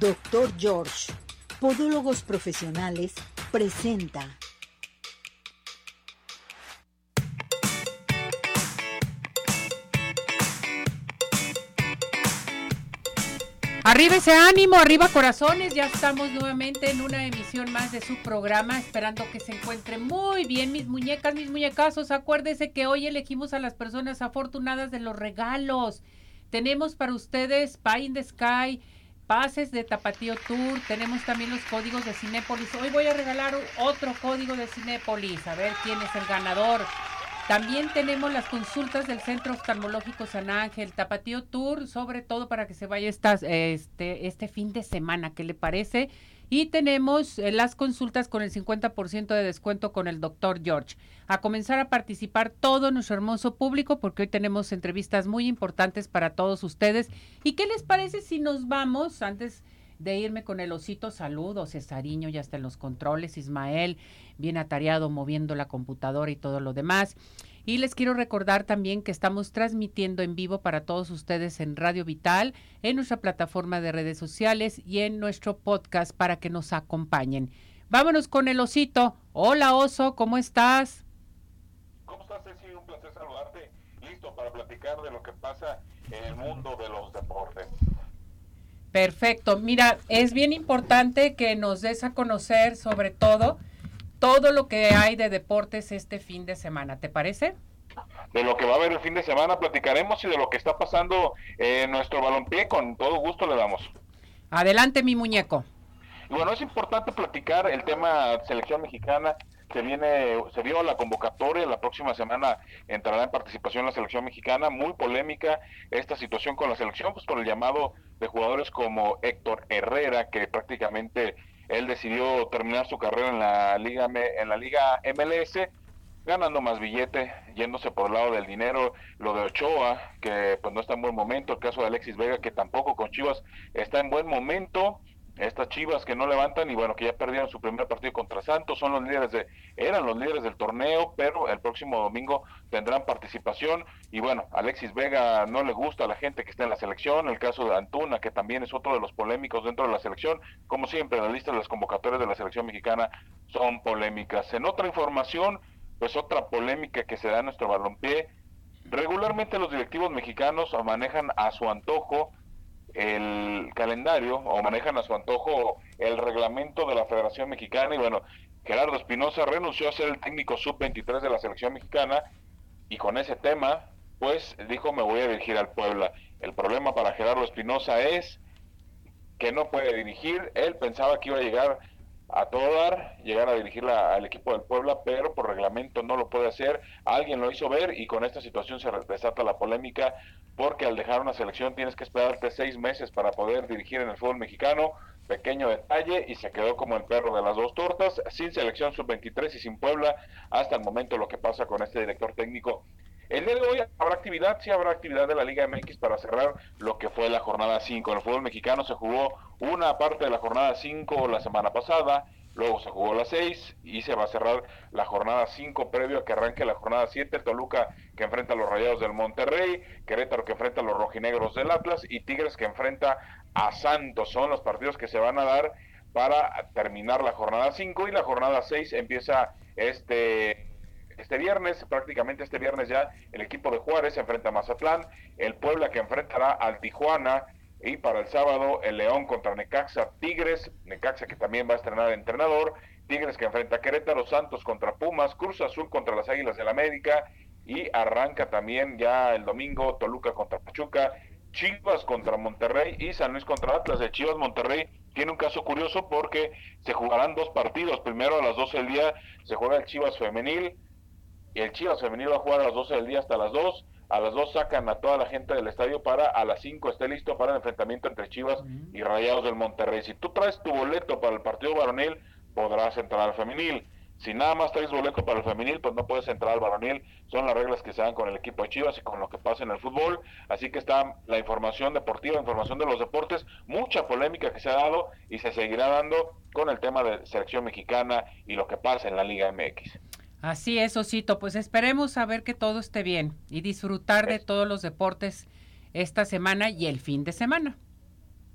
Doctor George, Podólogos Profesionales, presenta. Arriba ese ánimo, arriba corazones, ya estamos nuevamente en una emisión más de su programa, esperando que se encuentre muy bien mis muñecas, mis muñecazos. Acuérdese que hoy elegimos a las personas afortunadas de los regalos. Tenemos para ustedes Pie in the Sky, pases de Tapatío Tour, tenemos también los códigos de Cinépolis. Hoy voy a regalar otro código de Cinépolis, a ver quién es el ganador. También tenemos las consultas del Centro Oftalmológico San Ángel, Tapatío Tour, sobre todo para que se vaya este, este fin de semana, ¿qué le parece? Y tenemos eh, las consultas con el 50% de descuento con el doctor George. A comenzar a participar todo nuestro hermoso público porque hoy tenemos entrevistas muy importantes para todos ustedes. ¿Y qué les parece si nos vamos antes de irme con el osito saludo, Cesariño ya está en los controles, Ismael bien atareado moviendo la computadora y todo lo demás. Y les quiero recordar también que estamos transmitiendo en vivo para todos ustedes en Radio Vital, en nuestra plataforma de redes sociales y en nuestro podcast para que nos acompañen. Vámonos con el osito. Hola oso, ¿cómo estás? ¿Cómo estás, Ceci? Un placer saludarte. Listo para platicar de lo que pasa en el mundo de los deportes. Perfecto. Mira, es bien importante que nos des a conocer sobre todo todo lo que hay de deportes este fin de semana. ¿Te parece? De lo que va a haber el fin de semana platicaremos y de lo que está pasando en nuestro balompié. Con todo gusto le damos. Adelante, mi muñeco. Y bueno, es importante platicar el tema selección mexicana se viene, se dio la convocatoria, la próxima semana entrará en participación la selección mexicana, muy polémica esta situación con la selección, pues por el llamado de jugadores como Héctor Herrera, que prácticamente él decidió terminar su carrera en la liga en la liga MLS, ganando más billete, yéndose por el lado del dinero, lo de Ochoa, que pues no está en buen momento, el caso de Alexis Vega, que tampoco con Chivas está en buen momento, estas Chivas que no levantan y bueno, que ya perdieron su primer partido contra Santos, son los líderes de, eran los líderes del torneo, pero el próximo domingo tendrán participación. Y bueno, Alexis Vega no le gusta a la gente que está en la selección, el caso de Antuna, que también es otro de los polémicos dentro de la selección, como siempre, la lista de las convocatorias de la selección mexicana son polémicas. En otra información, pues otra polémica que se da en nuestro balompié, regularmente los directivos mexicanos manejan a su antojo el calendario o manejan a su antojo el reglamento de la Federación Mexicana y bueno, Gerardo Espinosa renunció a ser el técnico sub-23 de la selección mexicana y con ese tema pues dijo me voy a dirigir al Puebla. El problema para Gerardo Espinosa es que no puede dirigir, él pensaba que iba a llegar a todo dar, llegar a dirigir al equipo del Puebla, pero por reglamento no lo puede hacer. Alguien lo hizo ver y con esta situación se desata la polémica porque al dejar una selección tienes que esperarte seis meses para poder dirigir en el fútbol mexicano. Pequeño detalle y se quedó como el perro de las dos tortas, sin selección sub-23 y sin Puebla. Hasta el momento lo que pasa con este director técnico el día de hoy habrá actividad, sí habrá actividad de la Liga MX para cerrar lo que fue la jornada 5. En el fútbol mexicano se jugó una parte de la jornada 5 la semana pasada, luego se jugó la 6 y se va a cerrar la jornada 5 previo a que arranque la jornada 7. Toluca que enfrenta a los Rayados del Monterrey, Querétaro que enfrenta a los Rojinegros del Atlas y Tigres que enfrenta a Santos. Son los partidos que se van a dar para terminar la jornada 5 y la jornada 6 empieza este este viernes, prácticamente este viernes ya, el equipo de Juárez se enfrenta a Mazatlán, el Puebla que enfrentará al Tijuana y para el sábado el León contra Necaxa, Tigres, Necaxa que también va a estrenar entrenador, Tigres que enfrenta a Querétaro, Santos contra Pumas, Cruz Azul contra las Águilas del América y arranca también ya el domingo Toluca contra Pachuca, Chivas contra Monterrey y San Luis contra Atlas. De Chivas Monterrey tiene un caso curioso porque se jugarán dos partidos. Primero a las 12 del día se juega el Chivas femenil el Chivas femenil va a jugar a las 12 del día hasta las 2. A las 2 sacan a toda la gente del estadio para a las 5 esté listo para el enfrentamiento entre Chivas y Rayados del Monterrey. Si tú traes tu boleto para el partido varonil, podrás entrar al femenil. Si nada más traes boleto para el femenil, pues no puedes entrar al varonil. Son las reglas que se dan con el equipo de Chivas y con lo que pasa en el fútbol. Así que está la información deportiva, información de los deportes, mucha polémica que se ha dado y se seguirá dando con el tema de selección mexicana y lo que pasa en la Liga MX. Así es, Osito. Pues esperemos a ver que todo esté bien y disfrutar de todos los deportes esta semana y el fin de semana.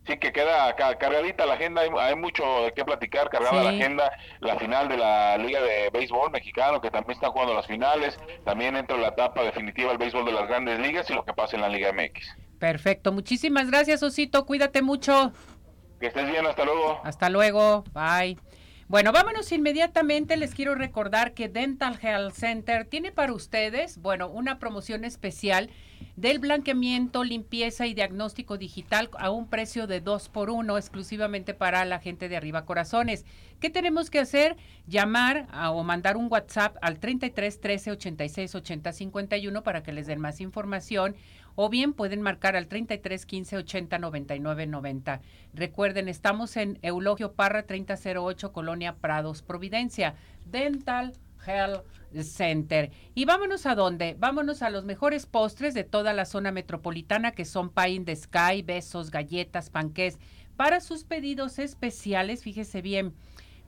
sí que queda cargadita la agenda, hay, mucho de qué platicar, cargada la agenda, la final de la Liga de Béisbol Mexicano, que también está jugando las finales, también entra la etapa definitiva del béisbol de las grandes ligas y lo que pasa en la Liga MX. Perfecto, muchísimas gracias Osito, cuídate mucho. Que estés bien, hasta luego. Hasta luego, bye. Bueno, vámonos inmediatamente. Les quiero recordar que Dental Health Center tiene para ustedes, bueno, una promoción especial del blanqueamiento, limpieza y diagnóstico digital a un precio de 2 por 1 exclusivamente para la gente de Arriba Corazones. ¿Qué tenemos que hacer? Llamar o mandar un WhatsApp al 33 13 86 80 51 para que les den más información o bien pueden marcar al 33 15 80 99 90. Recuerden, estamos en Eulogio Parra 3008 Colonia Prados, Providencia. Dental Health Center. Y vámonos a dónde? Vámonos a los mejores postres de toda la zona metropolitana que son Pine de Sky, besos, galletas, panqués. Para sus pedidos especiales, fíjese bien,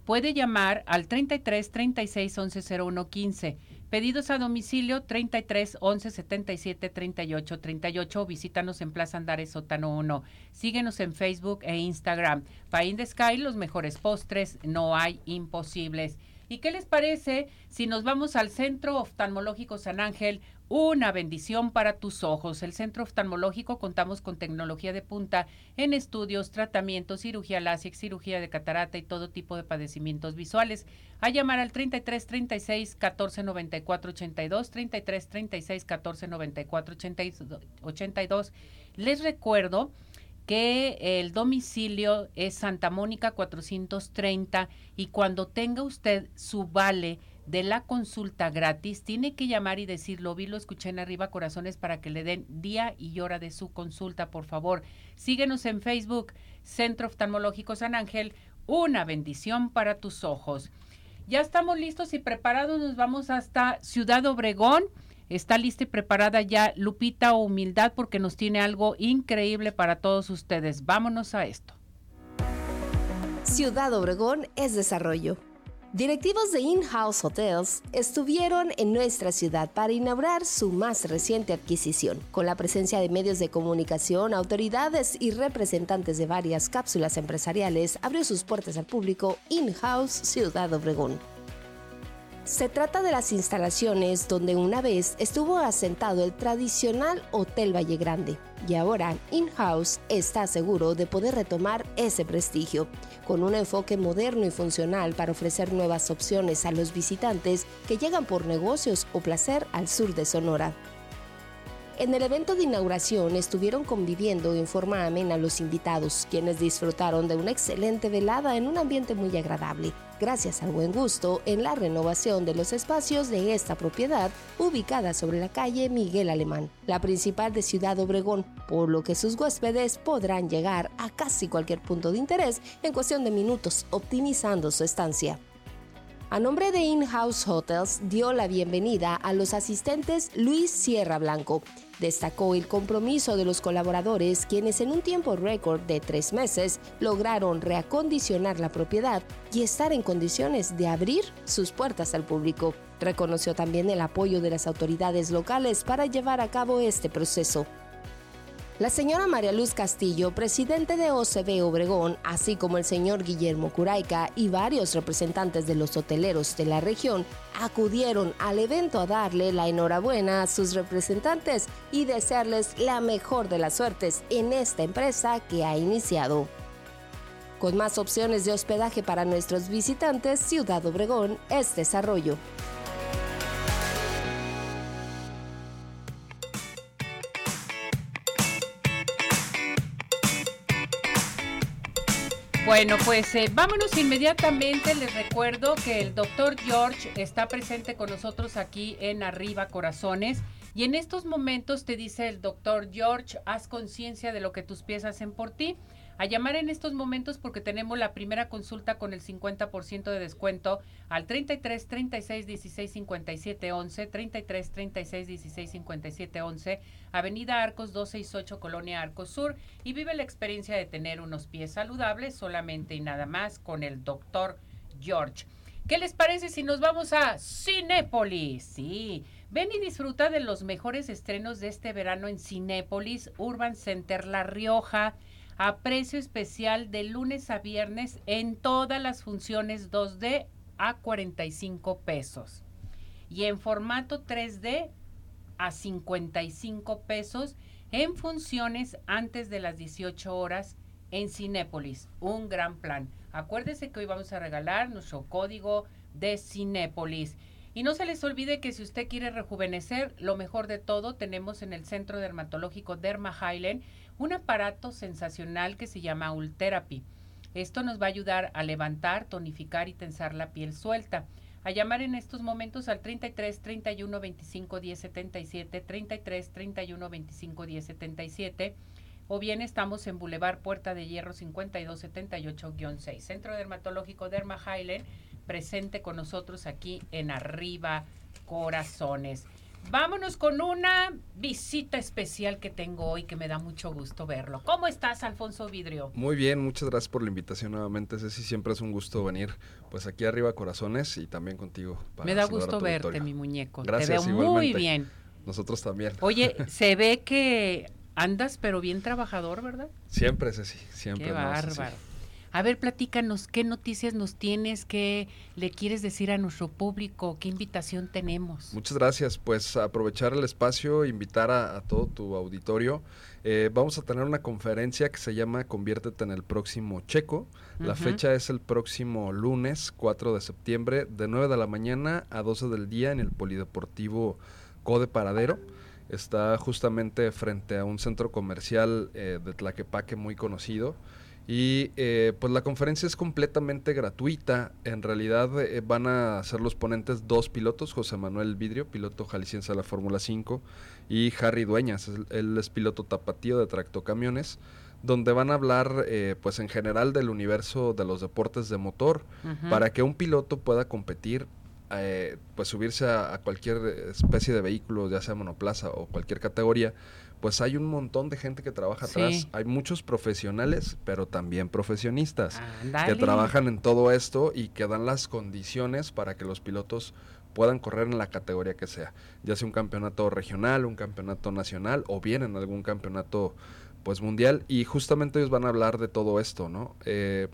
puede llamar al 33 36 11 01 15 Pedidos a domicilio 33 11 77 38 38. Visítanos en Plaza Andares Sótano 1. Síguenos en Facebook e Instagram. Pain de Sky, los mejores postres, no hay imposibles. ¿Y qué les parece si nos vamos al Centro Oftalmológico San Ángel? Una bendición para tus ojos. El Centro Oftalmológico contamos con tecnología de punta en estudios, tratamientos, cirugía láser, cirugía de catarata y todo tipo de padecimientos visuales. A llamar al 33 36 14 94 82, 33 36 14 94 82. Les recuerdo que el domicilio es Santa Mónica 430 y cuando tenga usted su vale de la consulta gratis, tiene que llamar y decir, lo vi, lo escuché en arriba, corazones, para que le den día y hora de su consulta, por favor. Síguenos en Facebook, Centro Oftalmológico San Ángel, una bendición para tus ojos. Ya estamos listos y preparados, nos vamos hasta Ciudad Obregón. Está lista y preparada ya Lupita Humildad porque nos tiene algo increíble para todos ustedes. Vámonos a esto. Ciudad Obregón es desarrollo Directivos de In-House Hotels estuvieron en nuestra ciudad para inaugurar su más reciente adquisición, con la presencia de medios de comunicación, autoridades y representantes de varias cápsulas empresariales, abrió sus puertas al público In-House Ciudad Obregón. Se trata de las instalaciones donde una vez estuvo asentado el tradicional Hotel Valle Grande y ahora In-House está seguro de poder retomar ese prestigio con un enfoque moderno y funcional para ofrecer nuevas opciones a los visitantes que llegan por negocios o placer al sur de Sonora. En el evento de inauguración estuvieron conviviendo en forma amena los invitados, quienes disfrutaron de una excelente velada en un ambiente muy agradable, gracias al buen gusto en la renovación de los espacios de esta propiedad ubicada sobre la calle Miguel Alemán, la principal de Ciudad Obregón, por lo que sus huéspedes podrán llegar a casi cualquier punto de interés en cuestión de minutos, optimizando su estancia. A nombre de In-House Hotels dio la bienvenida a los asistentes Luis Sierra Blanco. Destacó el compromiso de los colaboradores quienes en un tiempo récord de tres meses lograron reacondicionar la propiedad y estar en condiciones de abrir sus puertas al público. Reconoció también el apoyo de las autoridades locales para llevar a cabo este proceso. La señora María Luz Castillo, presidente de OCB Obregón, así como el señor Guillermo Curaica y varios representantes de los hoteleros de la región, acudieron al evento a darle la enhorabuena a sus representantes y desearles la mejor de las suertes en esta empresa que ha iniciado. Con más opciones de hospedaje para nuestros visitantes, Ciudad Obregón es desarrollo. Bueno, pues eh, vámonos inmediatamente. Les recuerdo que el doctor George está presente con nosotros aquí en Arriba Corazones. Y en estos momentos te dice el doctor George, haz conciencia de lo que tus pies hacen por ti a llamar en estos momentos porque tenemos la primera consulta con el 50% de descuento al 33 36 16 57 11, 33 36 16 57 11, Avenida Arcos 268, Colonia Arcos Sur, y vive la experiencia de tener unos pies saludables solamente y nada más con el doctor George. ¿Qué les parece si nos vamos a Cinépolis? Sí, ven y disfruta de los mejores estrenos de este verano en Cinépolis, Urban Center La Rioja. A precio especial de lunes a viernes en todas las funciones 2D a 45 pesos y en formato 3D a 55 pesos en funciones antes de las 18 horas en Cinépolis. Un gran plan. Acuérdese que hoy vamos a regalar nuestro código de Cinépolis. Y no se les olvide que si usted quiere rejuvenecer, lo mejor de todo, tenemos en el Centro Dermatológico Derma Highland un aparato sensacional que se llama Ultherapy. Esto nos va a ayudar a levantar, tonificar y tensar la piel suelta. A llamar en estos momentos al 33 31 25 10 77, 33 31 25 10 77 o bien estamos en Boulevard Puerta de Hierro 5278-6. Centro Dermatológico Derma Highland, presente con nosotros aquí en Arriba Corazones. Vámonos con una visita especial que tengo hoy que me da mucho gusto verlo. ¿Cómo estás, Alfonso Vidrio? Muy bien, muchas gracias por la invitación nuevamente, Ceci. Siempre es un gusto venir pues aquí arriba Corazones y también contigo. me da gusto verte, mi muñeco. Gracias, Te veo muy bien. Nosotros también. Oye, se ve que andas pero bien trabajador, ¿verdad? Siempre, Ceci, siempre. Qué bárbaro. A ver, platícanos, ¿qué noticias nos tienes? ¿Qué le quieres decir a nuestro público? ¿Qué invitación tenemos? Muchas gracias. Pues aprovechar el espacio, invitar a, todo tu auditorio. Eh, vamos a tener una conferencia que se llama Conviértete en el próximo checo. La fecha es el próximo lunes 4 de septiembre de 9 de la mañana a 12 del día en el Polideportivo Code Paradero. Está justamente frente a un centro comercial eh, de Tlaquepaque muy conocido. Y eh, pues la conferencia es completamente gratuita. En realidad eh, van a ser los ponentes dos pilotos, José Manuel Vidrio, piloto jalisciense de la Fórmula 5, y Harry Dueñas, él es piloto tapatío de tractocamiones, donde van a hablar eh, pues en general del universo de los deportes de motor, para que un piloto pueda competir pues subirse a, cualquier especie de vehículo, ya sea monoplaza o cualquier categoría, pues hay un montón de gente que trabaja atrás. Hay muchos profesionales, pero también profesionistas que trabajan en todo esto y que dan las condiciones para que los pilotos puedan correr en la categoría que sea, ya sea un campeonato regional, un campeonato nacional o bien en algún campeonato pues mundial y justamente ellos van a hablar de todo esto, ¿no? Eh,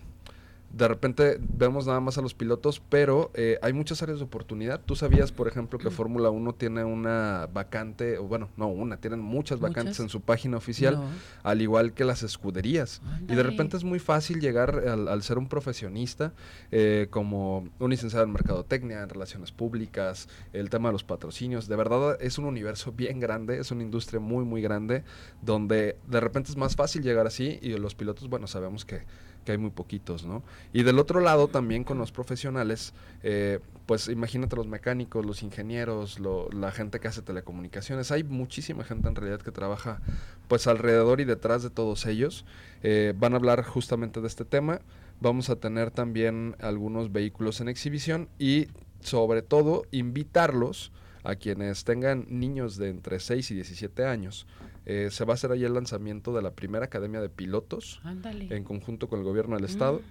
de repente vemos nada más a los pilotos, pero eh, hay muchas áreas de oportunidad. Tú sabías, por ejemplo, que Fórmula 1 tiene una vacante, o bueno, no una, tienen muchas vacantes en su página oficial, al igual que las escuderías. Y de repente es muy fácil llegar al, ser un profesionista, eh, como un licenciado en mercadotecnia, en relaciones públicas, el tema de los patrocinios. De verdad es un universo bien grande, es una industria muy, muy grande, donde de repente es más fácil llegar así y los pilotos, bueno, sabemos que que hay muy poquitos, ¿no? Y del otro lado también con los profesionales, eh, pues imagínate los mecánicos, los ingenieros, la gente que hace telecomunicaciones, hay muchísima gente en realidad que trabaja pues alrededor y detrás de todos ellos. Eh, van a hablar justamente de este tema, vamos a tener también algunos vehículos en exhibición y sobre todo invitarlos a quienes tengan niños de entre 6 y 17 años eh, se va a hacer ahí el lanzamiento de la primera academia de pilotos en conjunto con el gobierno del estado mm.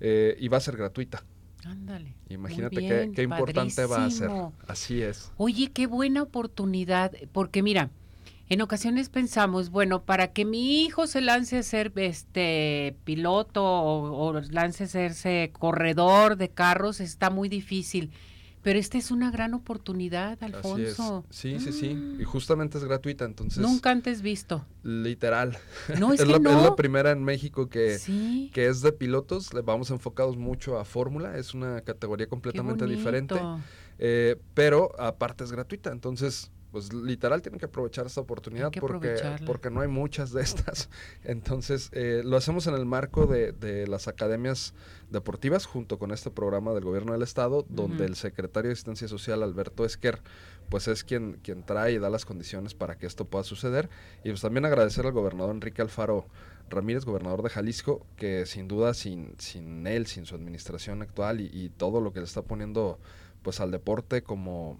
eh, y va a ser gratuita. Ándale. Imagínate qué, importante va a ser. Así es. Oye, qué buena oportunidad, porque mira, en ocasiones pensamos, bueno, para que mi hijo se lance a ser este piloto o, o lance a serse corredor de carros está muy difícil. Pero esta es una gran oportunidad, Alfonso. Sí, sí, sí. Y justamente es gratuita, entonces. Nunca antes visto. Literal. No, es, la, es la primera en México que, que es de pilotos. Le vamos enfocados mucho a Fórmula. Es una categoría completamente diferente. Eh, pero aparte es gratuita. Entonces, pues literal tienen que aprovechar esta oportunidad porque, porque no hay muchas de estas. Entonces, eh, lo hacemos en el marco de, de, las academias deportivas junto con este programa del gobierno del estado, donde el secretario de Asistencia Social, Alberto Esquer, pues es quien, quien trae y da las condiciones para que esto pueda suceder. Y pues también agradecer al gobernador Enrique Alfaro Ramírez, gobernador de Jalisco, que sin duda sin, sin él, sin su administración actual y, y todo lo que le está poniendo pues al deporte como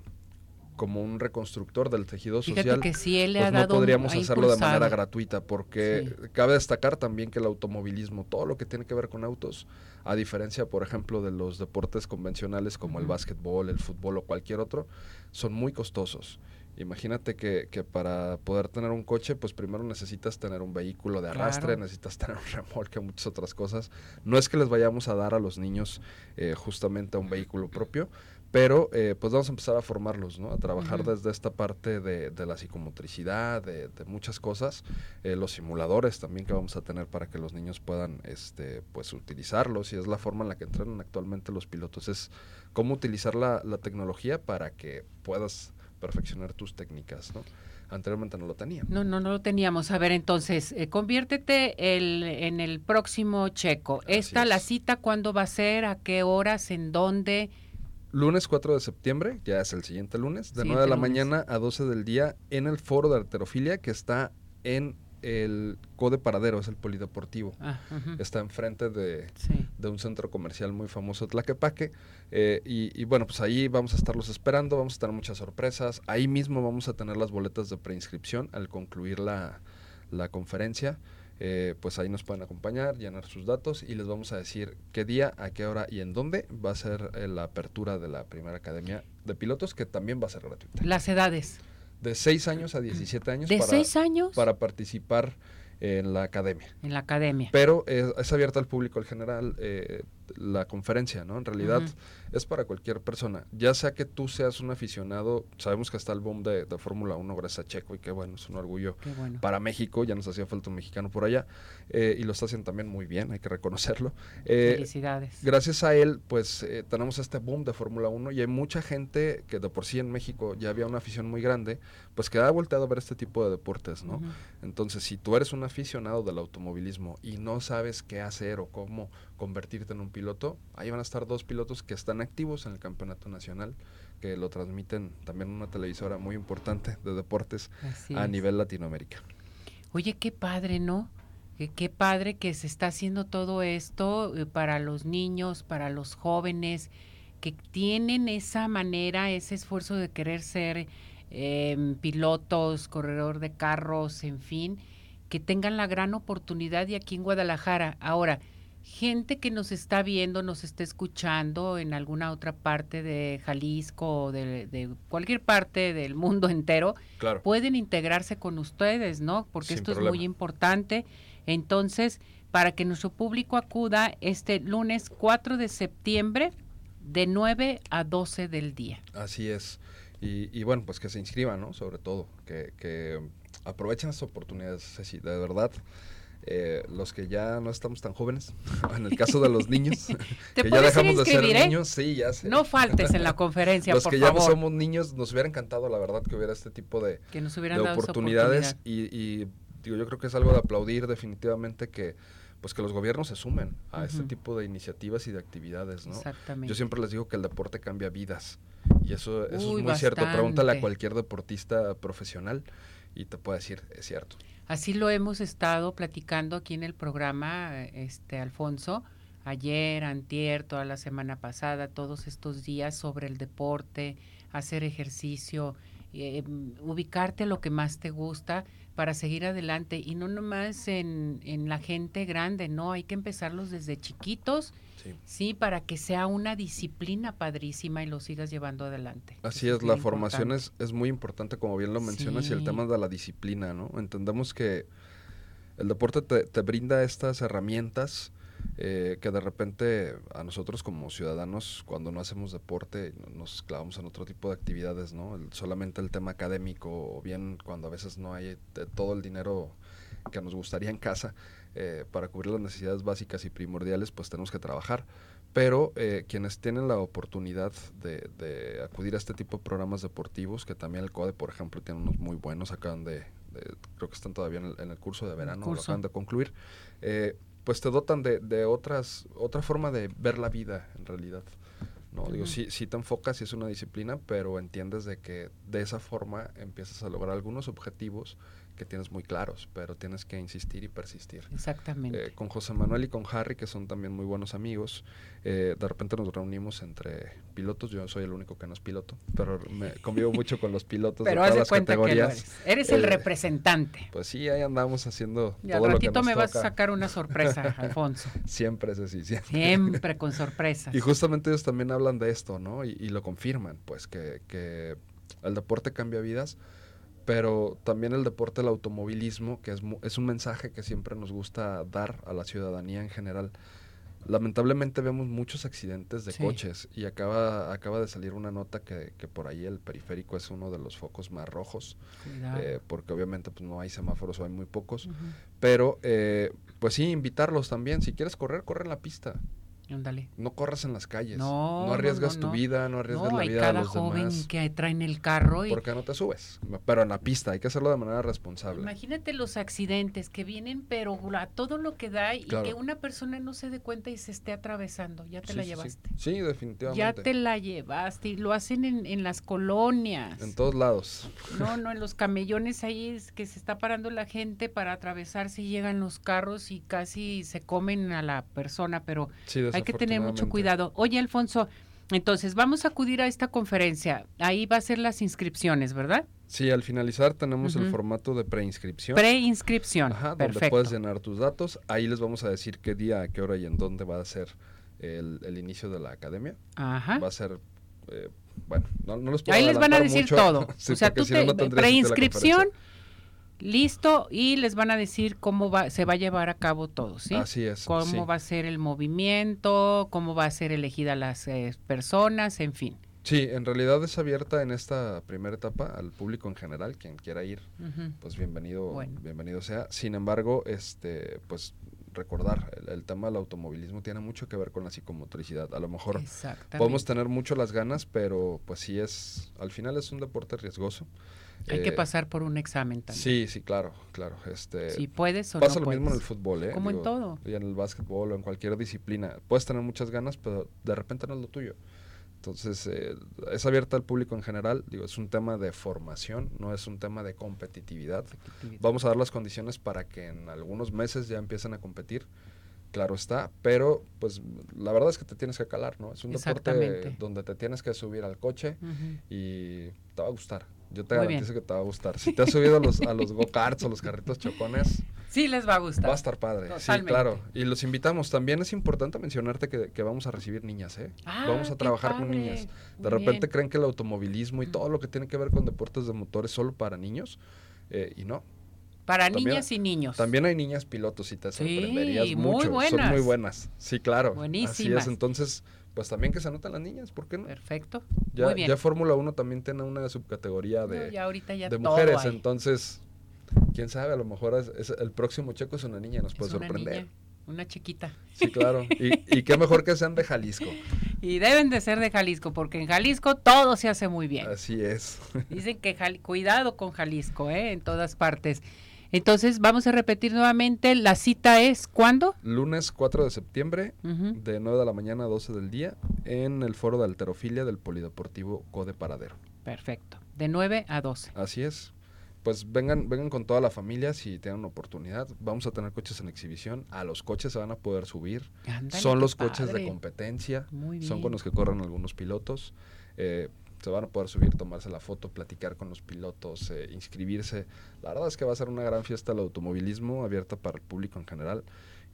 como un reconstructor del tejido social, que si él le pues ha no podríamos hacerlo de manera gratuita, porque cabe destacar también que el automovilismo, todo lo que tiene que ver con autos, a diferencia, por ejemplo, de los deportes convencionales como el básquetbol, el fútbol o cualquier otro, son muy costosos. Imagínate que, que, para poder tener un coche, pues primero necesitas tener un vehículo de arrastre, necesitas tener un remolque, muchas otras cosas. No es que les vayamos a dar a los niños eh, justamente un vehículo propio, pero eh, pues vamos a empezar a formarlos, ¿no? A trabajar desde esta parte de, de la psicomotricidad, de, de muchas cosas, eh, los simuladores también que vamos a tener para que los niños puedan, este, pues utilizarlos y es la forma en la que entrenan actualmente los pilotos, es cómo utilizar la, la tecnología para que puedas perfeccionar tus técnicas, ¿no? Anteriormente no lo teníamos. No, no, no lo teníamos. A ver, entonces, eh, conviértete el, en el próximo checo. ¿Esta, la cita, cuándo va a ser? ¿A qué horas? ¿En dónde? Lunes 4 de septiembre, ya es el siguiente lunes, de 9 de la lunes. mañana a 12 del día en el foro de arterofilia que está en el Code Paradero, es el polideportivo. Ah. Está enfrente de, Sí. de un centro comercial muy famoso, Tlaquepaque. eh, y, y bueno, pues ahí vamos a estarlos esperando, vamos a tener muchas sorpresas. Ahí mismo vamos a tener las boletas de preinscripción al concluir la, la conferencia. Eh, pues ahí nos pueden acompañar, llenar sus datos y les vamos a decir qué día, a qué hora y en dónde va a ser eh, la apertura de la primera academia de pilotos, que también va a ser gratuita. Las edades. De 6 años a 17 años ¿De para, seis años? para participar en la academia. En la academia. Pero eh, es abierta al público en general eh, la conferencia, ¿no? En realidad es para cualquier persona. Ya sea que tú seas un aficionado, sabemos que está el boom de, de Fórmula 1 gracias a Checo y que bueno, es un orgullo bueno. para México, ya nos hacía falta un mexicano por allá eh, y lo está haciendo también muy bien, hay que reconocerlo. Eh, Felicidades. gracias a él, pues eh, tenemos este boom de Fórmula 1 y hay mucha gente que de por sí en México ya había una afición muy grande, pues que ha volteado a ver este tipo de deportes, ¿no? Entonces, si tú eres un aficionado del automovilismo y no sabes qué hacer o cómo convertirte en un piloto, ahí van a estar dos pilotos que están activos en el campeonato nacional, que lo transmiten también una televisora muy importante de deportes Así a es. nivel Latinoamérica. Oye, qué padre, ¿no? Qué padre que se está haciendo todo esto eh, para los niños, para los jóvenes, que tienen esa manera, ese esfuerzo de querer ser em, pilotos, corredor de carros, en fin, que tengan la gran oportunidad y aquí en Guadalajara. Ahora, gente que nos está viendo, nos está escuchando en alguna otra parte de Jalisco o de, de cualquier parte del mundo entero, Claro. pueden integrarse con ustedes, ¿no? Porque Sin esto es muy importante. Entonces, para que nuestro público acuda este lunes 4 de septiembre de 9 a 12 del día. Así es. Y, y bueno, pues que se inscriban, ¿no? Sobre todo, que, que aprovechen estas oportunidades, Ceci, de verdad. Eh, los que ya no estamos tan jóvenes, en el caso de los niños, Te que ya dejamos de ser ¿eh? niños, sí, ya sé. No faltes en la conferencia, los por que ya no somos niños, nos hubiera encantado, la verdad, que hubiera este tipo de, que nos hubieran de dado esa oportunidades oportunidad. y, y, digo yo creo que es algo de aplaudir definitivamente que pues que los gobiernos se sumen a este tipo de iniciativas y de actividades, ¿no? Exactamente. Yo siempre les digo que el deporte cambia vidas y eso, eso Uy, es muy cierto. Pregúntale a cualquier deportista profesional y te puede decir, es cierto. Así lo hemos estado platicando aquí en el programa, este Alfonso, ayer, antier, toda la semana pasada, todos estos días sobre el deporte, hacer ejercicio, eh, ubicarte lo que más te gusta para seguir adelante. Y no nomás en, en la gente grande, no, hay que empezarlos desde chiquitos, Sí. sí, para que sea una disciplina padrísima y lo sigas llevando adelante. Así es, la formación es, es muy importante, como bien lo mencionas, y el tema de la disciplina, ¿no? Entendemos que el deporte te, te brinda estas herramientas eh, que de repente a nosotros como ciudadanos, cuando no hacemos deporte, no- nos clavamos en otro tipo de actividades, ¿no? El- solamente el tema académico, o bien cuando a veces no hay eh, todo el dinero que nos gustaría en casa eh, para cubrir las necesidades básicas y primordiales, pues tenemos que trabajar. Pero eh, quienes tienen la oportunidad de, de acudir a este tipo de programas deportivos, que también el CODE, por ejemplo, tiene unos muy buenos, acaban de, de- creo que están todavía en el, en el curso de verano, lo curso. acaban de concluir, eh, pues te dotan de, de otras, otra forma de ver la vida en realidad. No, digo, sí, sí te enfocas, sí es una disciplina, pero entiendes de que de esa forma empiezas a lograr algunos objetivos que tienes muy claros, pero tienes que insistir y persistir. Exactamente. Eh, con José Manuel y con Harry, que son también muy buenos amigos, eh, de repente nos reunimos entre pilotos. Yo soy el único que no es piloto, pero me convivo mucho con los pilotos Pero de todas las categorías. eres. Eres el Eh, representante. Pues sí, ahí andamos haciendo Y al todo lo que ratito nos me vas a toca. sacar una sorpresa, Alfonso. Siempre es así, siempre. Siempre con sorpresas. Y justamente ellos también hablan de esto, ¿no? Y, y lo confirman, pues que, que El deporte cambia vidas, pero también el deporte, el automovilismo, que es, es un mensaje que siempre nos gusta dar a la ciudadanía en general. Lamentablemente vemos muchos accidentes de coches y acaba, acaba de salir una nota que, que, por ahí el periférico es uno de los focos más rojos, eh, porque obviamente pues, no hay semáforos o hay muy pocos, pero eh, pues sí, invitarlos también, si quieres correr, corre en la pista. No corras en las calles. No, arriesgas tu vida, no arriesgas la vida de los joven que traen el carro y... Porque no te subes. Pero en la pista, hay que hacerlo de manera responsable. Imagínate los accidentes que vienen, pero a todo lo que da y que una persona no se dé cuenta y se esté atravesando. Ya te la llevaste. Sí. definitivamente. Ya te la llevaste y lo hacen en, en las colonias. En todos lados. No, no, en los camellones ahí es que se está parando la gente para atravesarse y llegan los carros y casi se comen a la persona, pero... Sí, hay que tener mucho cuidado. Oye, Alfonso, entonces vamos a acudir a esta conferencia. Ahí va a ser las inscripciones, ¿verdad? Sí, al finalizar tenemos el formato de preinscripción. Preinscripción. Ajá, donde puedes llenar tus datos. Ahí les vamos a decir qué día, a qué hora y en dónde va a ser el, inicio de la academia. Ajá. Va a ser eh, bueno, no, no les puedo Ahí les van a decir todo. o sea, tú te, preinscripción, listo y les van a decir cómo va, se va a llevar a cabo todo, ¿sí? Así es. Cómo va a ser el movimiento, cómo va a ser elegida las eh, personas, en fin. Sí, en realidad es abierta en esta primera etapa al público en general, quien quiera ir, pues bienvenido, bienvenido sea. Sin embargo, este, pues recordar, el, tema del automovilismo tiene mucho que ver con la psicomotricidad. A lo mejor podemos tener mucho las ganas, pero pues sí es, al final es un deporte riesgoso. Hay que eh, pasar por un examen también. Sí, sí, claro, claro. Este, si puedes o pasa lo mismo en el fútbol, ¿eh? Como en todo. Y en el básquetbol o en cualquier disciplina. Puedes tener muchas ganas, pero de repente no es lo tuyo. Entonces, eh, es abierta al público en general. Digo, es un tema de formación, no es un tema de competitividad. Vamos a dar las condiciones para que en algunos meses ya empiecen a competir. Claro está, pero pues la verdad es que te tienes que calar, ¿no? Es un deporte donde te tienes que subir al coche y te va a gustar. Yo te garantizo que te va a gustar. Si te has subido a los, a los go-karts o los carritos chocones. Sí, les va a gustar. Va a estar padre. Sí, claro. Y los invitamos. También es importante mencionarte que, vamos a recibir niñas, ¿eh? Ah, vamos a trabajar con niñas. De repente creen que el automovilismo y todo lo que tiene que ver con deportes de motor es solo para niños. Eh, y no. Para niñas y niños. También hay niñas pilotos y te sorprenderías mucho. Son muy buenas. Sí, claro. Buenísimas. Así es. Entonces, pues también que se anoten las niñas, ¿por qué no? Perfecto. Ya, Muy bien. ya Fórmula 1 también tiene una subcategoría de, ya ahorita ya de mujeres, entonces, quién sabe, a lo mejor es, el próximo checo es una niña, nos puede sorprender. Una chiquita. Sí, claro. Y, qué mejor que sean de Jalisco. Y deben de ser de Jalisco, porque en Jalisco todo se hace muy bien. Así es. Dicen que cuidado con Jalisco, ¿eh? En todas partes. Entonces, vamos a repetir nuevamente, la cita es ¿cuándo? Lunes 4 de septiembre, de 9 de la mañana a 12 del día, en el foro de alterofilia del Polideportivo Code Paradero. Perfecto, de 9 a 12. Así es. Pues vengan, vengan con toda la familia si tienen oportunidad. Vamos a tener coches en exhibición. A los coches se van a poder subir. Son los coches de competencia. Son con los que corren algunos pilotos. Eh, se van a poder subir, tomarse la foto, platicar con los pilotos, eh, inscribirse. La verdad es que va a ser una gran fiesta el automovilismo abierta para el público en general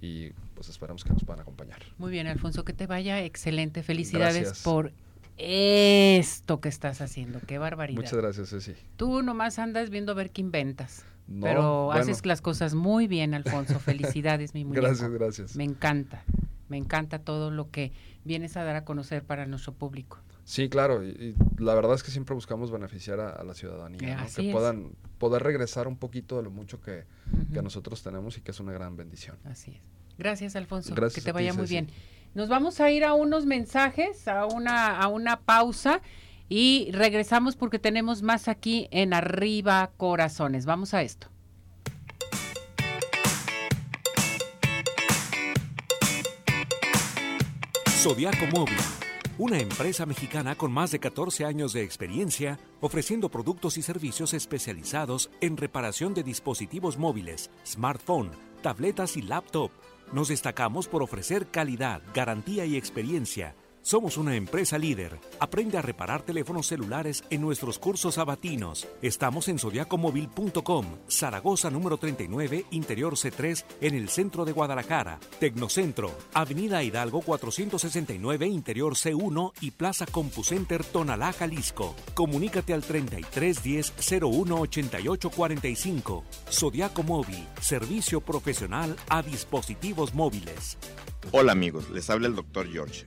y pues esperamos que nos puedan acompañar. Muy bien, Alfonso, que te vaya excelente. Felicidades por esto que estás haciendo. Qué barbaridad. Muchas gracias, Ceci. Tú nomás andas viendo a ver qué inventas. pero haces las cosas muy bien, Alfonso. Felicidades, mi muñeco. Gracias, gracias. Me encanta. Me encanta todo lo que vienes a dar a conocer para nuestro público. Sí, claro, y, la verdad es que siempre buscamos beneficiar a, la ciudadanía, que puedan poder regresar un poquito de lo mucho que, nosotros tenemos y que es una gran bendición. Así es. Gracias, Alfonso. que te vaya muy bien. Nos vamos a ir a unos mensajes, a una, a una pausa y regresamos porque tenemos más aquí en Arriba Corazones. Vamos a esto. Zodiaco Móvil una empresa mexicana con más de 14 años de experiencia ofreciendo productos y servicios especializados en reparación de dispositivos móviles, smartphone, tabletas y laptop. Nos destacamos por ofrecer calidad, garantía y experiencia Somos una empresa líder. Aprende a reparar teléfonos celulares en nuestros cursos sabatinos. Estamos en zodiacomóvil.com, Zaragoza número 39, Interior C3, en el centro de Guadalajara. Tecnocentro, Avenida Hidalgo 469, Interior C1 y Plaza CompuCenter Tonalá, Jalisco. Comunícate al 3310 01 88 45. Zodiaco Móvil, servicio profesional a dispositivos móviles. Hola amigos, les habla el Dr. George.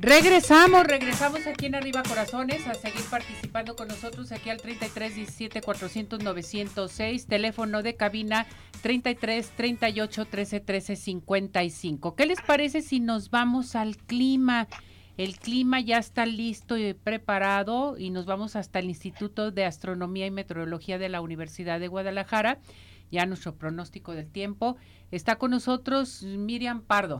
Regresamos, regresamos aquí en Arriba Corazones a seguir participando con nosotros aquí al 33 17 400 906, teléfono de cabina 33 38 13 13 55. ¿Qué les parece si nos vamos al clima? El clima ya está listo y preparado y nos vamos hasta el Instituto de Astronomía y Meteorología de la Universidad de Guadalajara. Ya nuestro pronóstico del tiempo. Está con nosotros Miriam Pardo.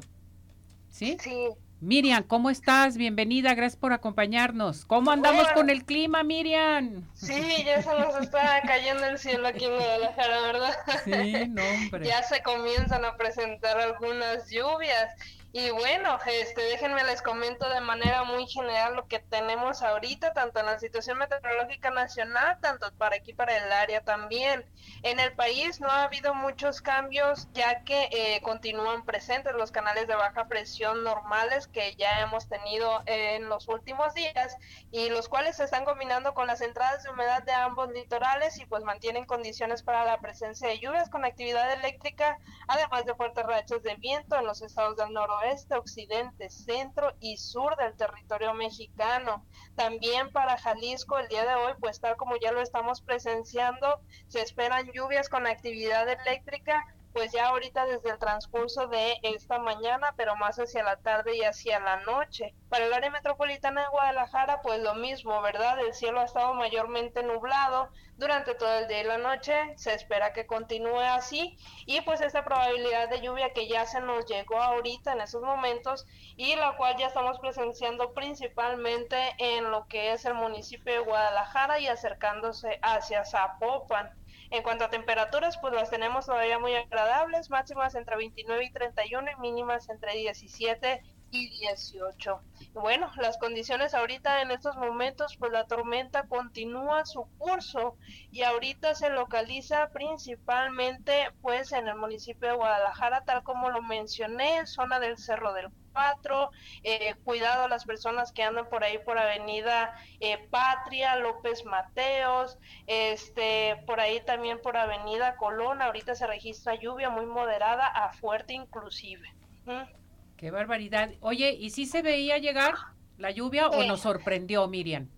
¿Sí? Sí. Miriam, ¿cómo estás? Bienvenida, gracias por acompañarnos. ¿Cómo andamos con el clima, Miriam? Sí, ya se nos está cayendo el cielo aquí en Guadalajara, ¿verdad? Sí, no, hombre. ya se comienzan a presentar algunas lluvias y bueno, este, déjenme les comento de manera muy general lo que tenemos ahorita, tanto en la situación meteorológica nacional, tanto para aquí para el área también. En el país no ha habido muchos cambios, ya que eh, continúan presentes los canales de baja presión normales que ya hemos tenido en los últimos días y los cuales se están combinando con las entradas de humedad de ambos litorales y pues mantienen condiciones para la presencia de lluvias con actividad eléctrica, además de fuertes rachas de viento en los estados del noroeste oeste, occidente, centro y sur del territorio mexicano. También para Jalisco el día de hoy, pues tal como ya lo estamos presenciando, se esperan lluvias con actividad eléctrica pues ya ahorita desde el transcurso de esta mañana, pero más hacia la tarde y hacia la noche. Para el área metropolitana de Guadalajara, pues lo mismo, ¿verdad? El cielo ha estado mayormente nublado durante todo el día y la noche, se espera que continúe así y pues esta probabilidad de lluvia que ya se nos llegó ahorita en esos momentos y la cual ya estamos presenciando principalmente en lo que es el municipio de Guadalajara y acercándose hacia Zapopan. En cuanto a temperaturas, pues las tenemos todavía muy agradables, máximas entre 29 y 31 y mínimas entre 17 y 18. Bueno, las condiciones ahorita en estos momentos, pues la tormenta continúa su curso y ahorita se localiza principalmente pues en el municipio de Guadalajara, tal como lo mencioné, zona del Cerro del 4, eh, cuidado a las personas que andan por ahí por Avenida eh, Patria, López Mateos, este, por ahí también por Avenida Colón, ahorita se registra lluvia muy moderada a fuerte inclusive. Qué barbaridad. Oye, ¿y si se veía llegar la lluvia o nos sorprendió, Miriam?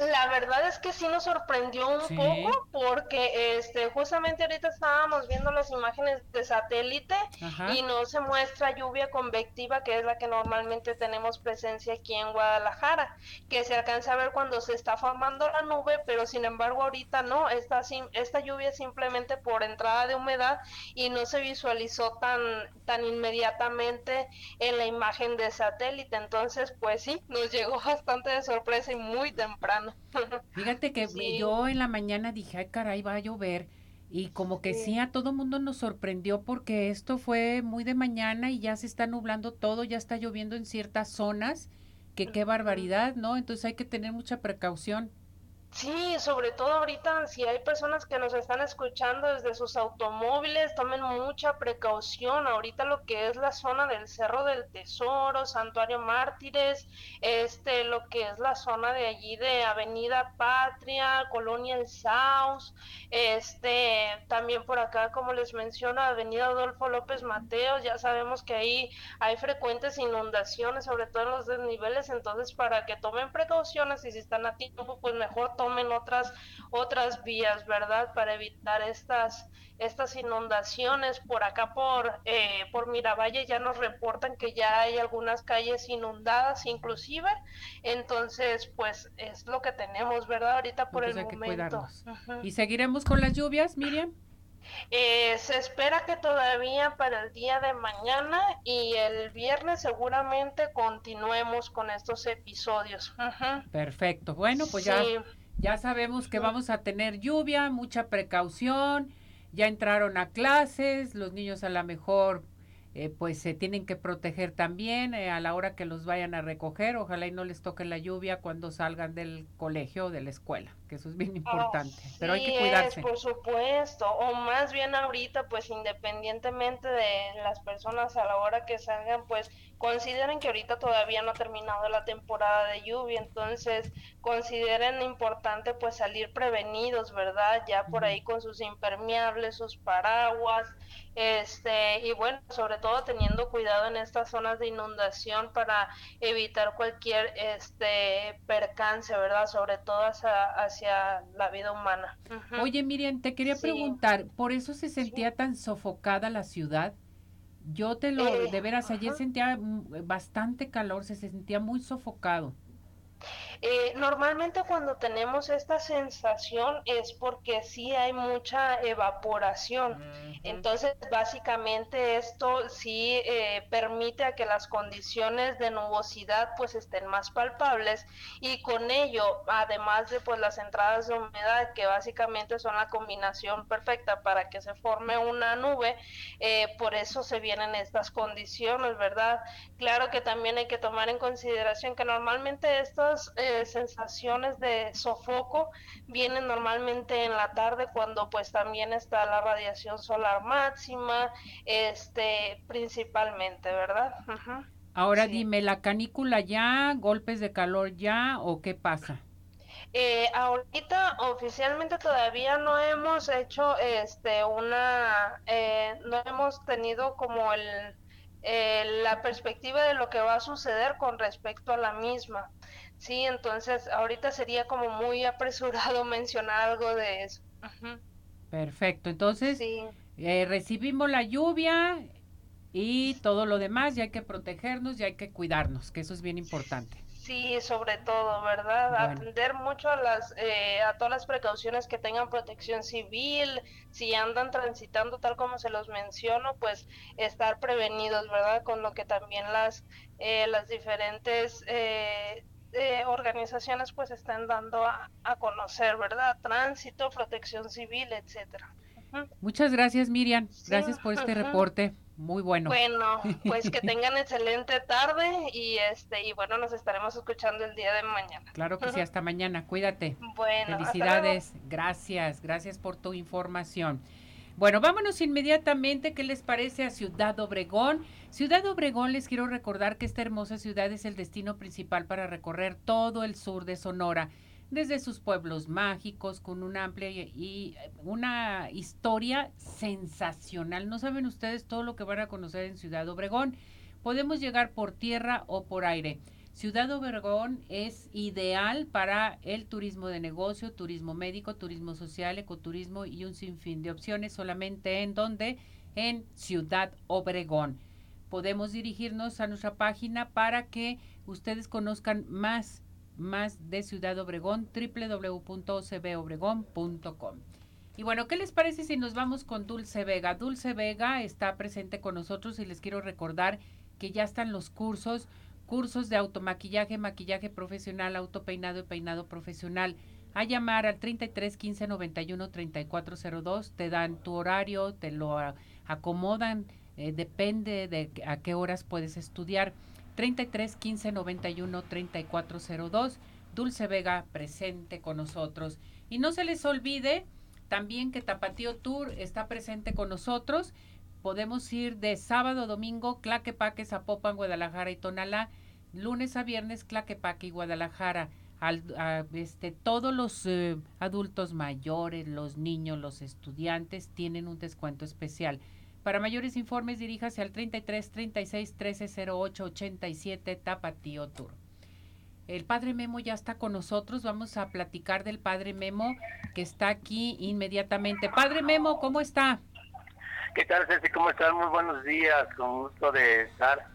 La verdad es que sí nos sorprendió un poco porque este justamente ahorita estábamos viendo las imágenes de satélite y no se muestra lluvia convectiva que es la que normalmente tenemos presencia aquí en Guadalajara, que se alcanza a ver cuando se está formando la nube, pero sin embargo ahorita no, esta, esta lluvia simplemente por entrada de humedad y no se visualizó tan, tan inmediatamente en la imagen de satélite, entonces pues sí, nos llegó bastante de sorpresa y muy temprano. Fíjate que yo en la mañana dije, ay caray, va a llover. Y como que sí. a todo mundo nos sorprendió porque esto fue muy de mañana y ya se está nublando todo, ya está lloviendo en ciertas zonas, que qué barbaridad, ¿no? Entonces hay que tener mucha precaución. Sí, sobre todo ahorita si hay personas que nos están escuchando desde sus automóviles, tomen mucha precaución. Ahorita lo que es la zona del Cerro del Tesoro, Santuario Mártires, este, lo que es la zona de allí de Avenida Patria, Colonia El Saus, este, también por acá, como les menciono, Avenida Adolfo López Mateos, ya sabemos que ahí hay frecuentes inundaciones, sobre todo en los desniveles, entonces para que tomen precauciones y si están a tiempo, pues mejor tomen otras otras vías, ¿verdad? Para evitar estas estas inundaciones. Por acá por eh, por Miravalle ya nos reportan que ya hay algunas calles inundadas inclusive. Entonces pues es lo que tenemos verdad ahorita por el momento. y seguiremos con las lluvias Miriam eh, se espera que todavía para el día de mañana y el viernes seguramente continuemos con estos episodios. Perfecto. Bueno, pues ya ya sabemos que vamos a tener lluvia, mucha precaución, ya entraron a clases, los niños a lo mejor eh, pues se tienen que proteger también eh, a la hora que los vayan a recoger, ojalá y no les toque la lluvia cuando salgan del colegio o de la escuela, que eso es bien importante, pero hay que cuidarse. Es, por supuesto, o más bien ahorita pues independientemente de las personas a la hora que salgan pues consideren que ahorita todavía no ha terminado la temporada de lluvia, entonces consideren importante pues salir prevenidos, ¿verdad? Ya por ahí con sus impermeables, sus paraguas, este, y bueno, sobre todo teniendo cuidado en estas zonas de inundación para evitar cualquier este percance, ¿verdad? Sobre todo hacia, la vida humana. Oye, Miriam, te quería preguntar, ¿por eso se sentía tan sofocada la ciudad? Yo te lo, eh, de veras, ayer sentía bastante calor, se sentía muy sofocado. Eh, normalmente cuando tenemos esta sensación es porque sí hay mucha evaporación. Entonces, básicamente esto sí eh, permite a que las condiciones de nubosidad pues estén más palpables y con ello, además de pues las entradas de humedad que básicamente son la combinación perfecta para que se forme una nube, eh, por eso se vienen estas condiciones, ¿verdad? Claro que también hay que tomar en consideración que normalmente estas eh, sensaciones de sofoco vienen normalmente en la tarde cuando pues también está la radiación solar máxima, este principalmente, ¿verdad? Ahora dime, ¿la canícula ya, golpes de calor ya o qué pasa? Eh, ahorita oficialmente todavía no hemos hecho este una eh, no hemos tenido como el eh, la perspectiva de lo que va a suceder con respecto a la misma. Sí, entonces ahorita sería como muy apresurado mencionar algo de eso. Perfecto, entonces eh, recibimos la lluvia y todo lo demás, ya hay que protegernos, y hay que cuidarnos, que eso es bien importante. Sí, sobre todo, ¿verdad? Atender mucho a las eh, a todas las precauciones que tengan protección civil, si andan transitando tal como se los menciono, pues estar prevenidos, ¿verdad? Con lo que también las eh, las diferentes eh, organizaciones pues están dando a, conocer, ¿verdad? Tránsito, protección civil, etcétera. Muchas gracias, Miriam. Gracias por este reporte. Muy bueno. Bueno, pues que tengan excelente tarde y este y bueno, nos estaremos escuchando el día de mañana. Claro que sí, hasta mañana. Cuídate. Bueno, felicidades. Gracias, gracias por tu información. Bueno, vámonos inmediatamente. ¿Qué les parece a Ciudad Obregón? Ciudad Obregón, les quiero recordar que esta hermosa ciudad es el destino principal para recorrer todo el sur de Sonora, desde sus pueblos mágicos, con una amplia y una historia sensacional. No saben ustedes todo lo que van a conocer en Ciudad Obregón. Podemos llegar por tierra o por aire. Ciudad Obregón es ideal para el turismo de negocio, turismo médico, turismo social, ecoturismo y un sinfín de opciones solamente en donde en Ciudad Obregón. Podemos dirigirnos a nuestra página para que ustedes conozcan más más de Ciudad Obregón www.ocbobregón.com. Y bueno, ¿qué les parece si nos vamos con Dulce Vega? Dulce Vega está presente con nosotros y les quiero recordar que ya están los cursos cursos de automaquillaje, maquillaje profesional, autopeinado y peinado profesional. A llamar al 33 15 91 3402, te dan tu horario, te lo acomodan, eh, depende de a qué horas puedes estudiar. 33 15 91 3402, Dulce Vega presente con nosotros. Y no se les olvide también que Tapatío Tour está presente con nosotros. Podemos ir de sábado, domingo, Claquepaque, Zapopan, Guadalajara y Tonalá lunes a viernes Claquepaque y Guadalajara. Al, este, todos los eh, adultos mayores, los niños, los estudiantes tienen un descuento especial. Para mayores informes diríjase al 33 36 13 08 87 Tapatío Tour. El padre Memo ya está con nosotros. Vamos a platicar del padre Memo que está aquí inmediatamente. Padre Memo, ¿cómo está? ¿Qué tal, Ceci? ¿Cómo estás? Muy buenos días. Con gusto de estar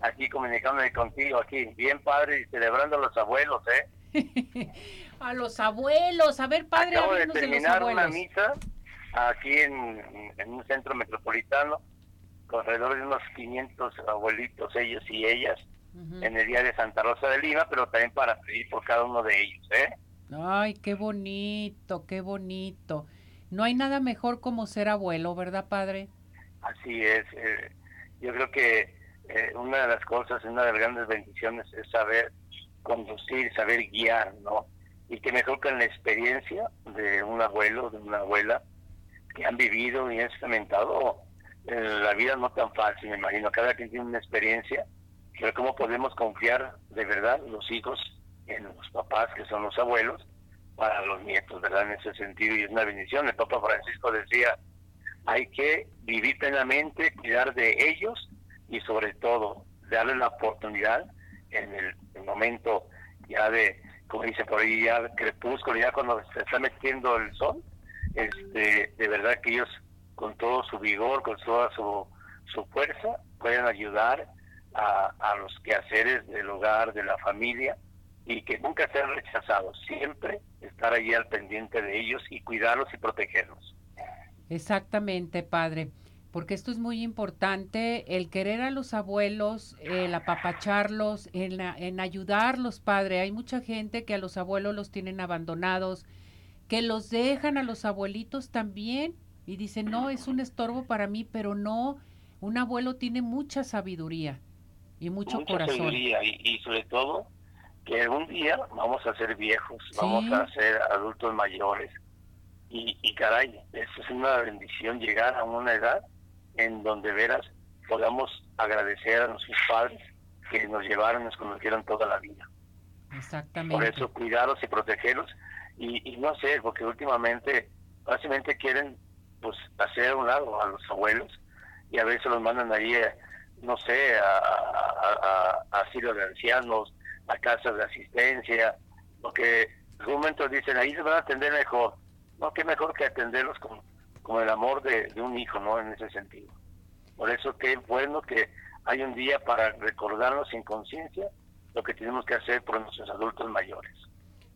aquí comunicándome contigo, aquí, bien padre y celebrando a los abuelos, ¿eh? a los abuelos, a ver, padre, Acabo de terminar una misa aquí en, un centro metropolitano, con alrededor de unos 500 abuelitos, ellos y ellas, en el día de Santa Rosa de Lima, pero también para pedir por cada uno de ellos, ¿eh? Ay, qué bonito, qué bonito. No hay nada mejor como ser abuelo, ¿verdad, padre? Así es. Eh, yo creo que eh, una de las cosas, una de las grandes bendiciones es saber conducir, saber guiar, ¿no? Y que mejor que la experiencia de un abuelo, de una abuela, que han vivido y han experimentado eh, la vida no tan fácil, me imagino. Cada quien tiene una experiencia, pero cómo podemos confiar de verdad los hijos en los papás, que son los abuelos, para los nietos, ¿verdad? En ese sentido, y es una bendición. El Papa Francisco decía, hay que vivir plenamente, cuidar de ellos y sobre todo darle la oportunidad en el, momento ya de, como dice por ahí, ya crepúsculo, ya cuando se está metiendo el sol, este, de verdad que ellos con todo su vigor, con toda su, su fuerza, pueden ayudar a, a los quehaceres del hogar, de la familia, y que nunca sean rechazados, siempre estar allí al pendiente de ellos y cuidarlos y protegerlos. Exactamente, padre porque esto es muy importante, el querer a los abuelos, el apapacharlos, en, en ayudarlos, padre. Hay mucha gente que a los abuelos los tienen abandonados, que los dejan a los abuelitos también y dicen, no, es un estorbo para mí, pero no, un abuelo tiene mucha sabiduría y mucho mucha corazón. Sabiduría y, sobre todo que algún día vamos a ser viejos, vamos a ser adultos mayores. Y, y caray, eso es una bendición llegar a una edad en donde veras podamos agradecer a nuestros padres que nos llevaron, nos conocieron toda la vida. Exactamente. Por eso cuidarlos y protegerlos y, no sé, porque últimamente básicamente quieren pues hacer a un lado a los abuelos y a veces los mandan ahí, eh, no sé, a, a, a, asilos de ancianos, a casas de asistencia, porque en un momento dicen ahí se van a atender mejor. No, qué mejor que atenderlos con como el amor de, un hijo, ¿no? En ese sentido. Por eso es bueno que hay un día para recordarnos sin conciencia lo que tenemos que hacer por nuestros adultos mayores.